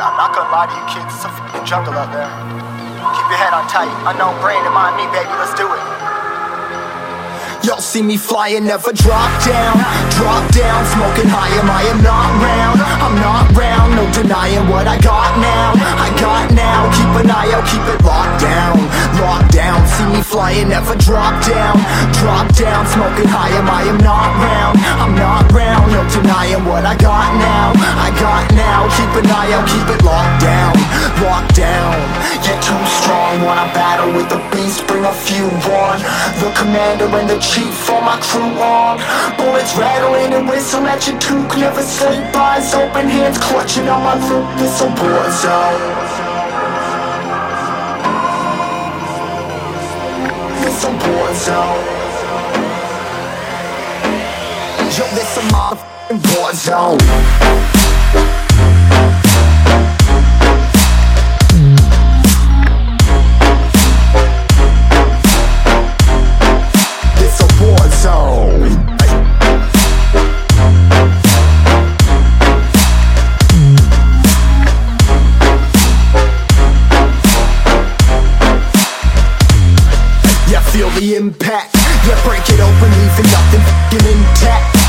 I'm not gonna lie to you kids, it's a fucking jungle out there. Keep your head on tight, unknown brain and mind me, baby, let's do it. Y'all see me flying, never drop down. Drop down, smoking high, am I am not round? I'm not round, no denying what I got now. I got now, keep an eye out, keep it locked down. Locked down, see me flying, never drop down. Drop down, smoking high, am I am not round on The commander and the chief for my crew on. Bullets rattling and whistle at your toque Never sleep, eyes open, hands clutching on my loop This a war zone This a war zone Yo, this a motherfucking war zone the impact. Yeah, break it open, leaving nothing intact.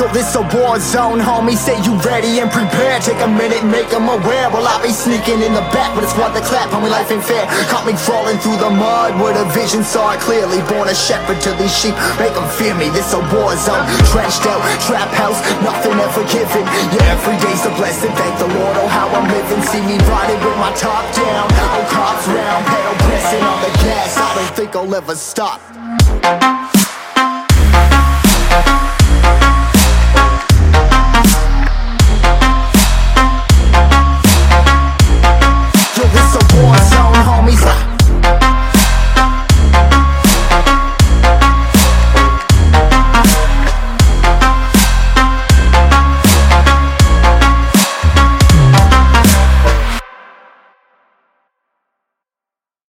Yo, this a war zone, homie. Say you ready and prepared. Take a minute, make them aware. Well, I be sneaking in the back, but it's what the clap. Homie, life ain't fair. Caught me crawling through the mud with a vision, saw it clearly. Born a shepherd to these sheep, make them fear me. This a war zone, trashed out, trap house, nothing ever given. Yeah, every day's a blessing. Thank the Lord, oh, how I'm living. See me riding with my top down. Oh, cops round, pedal pressing on the gas. I don't think I'll ever stop.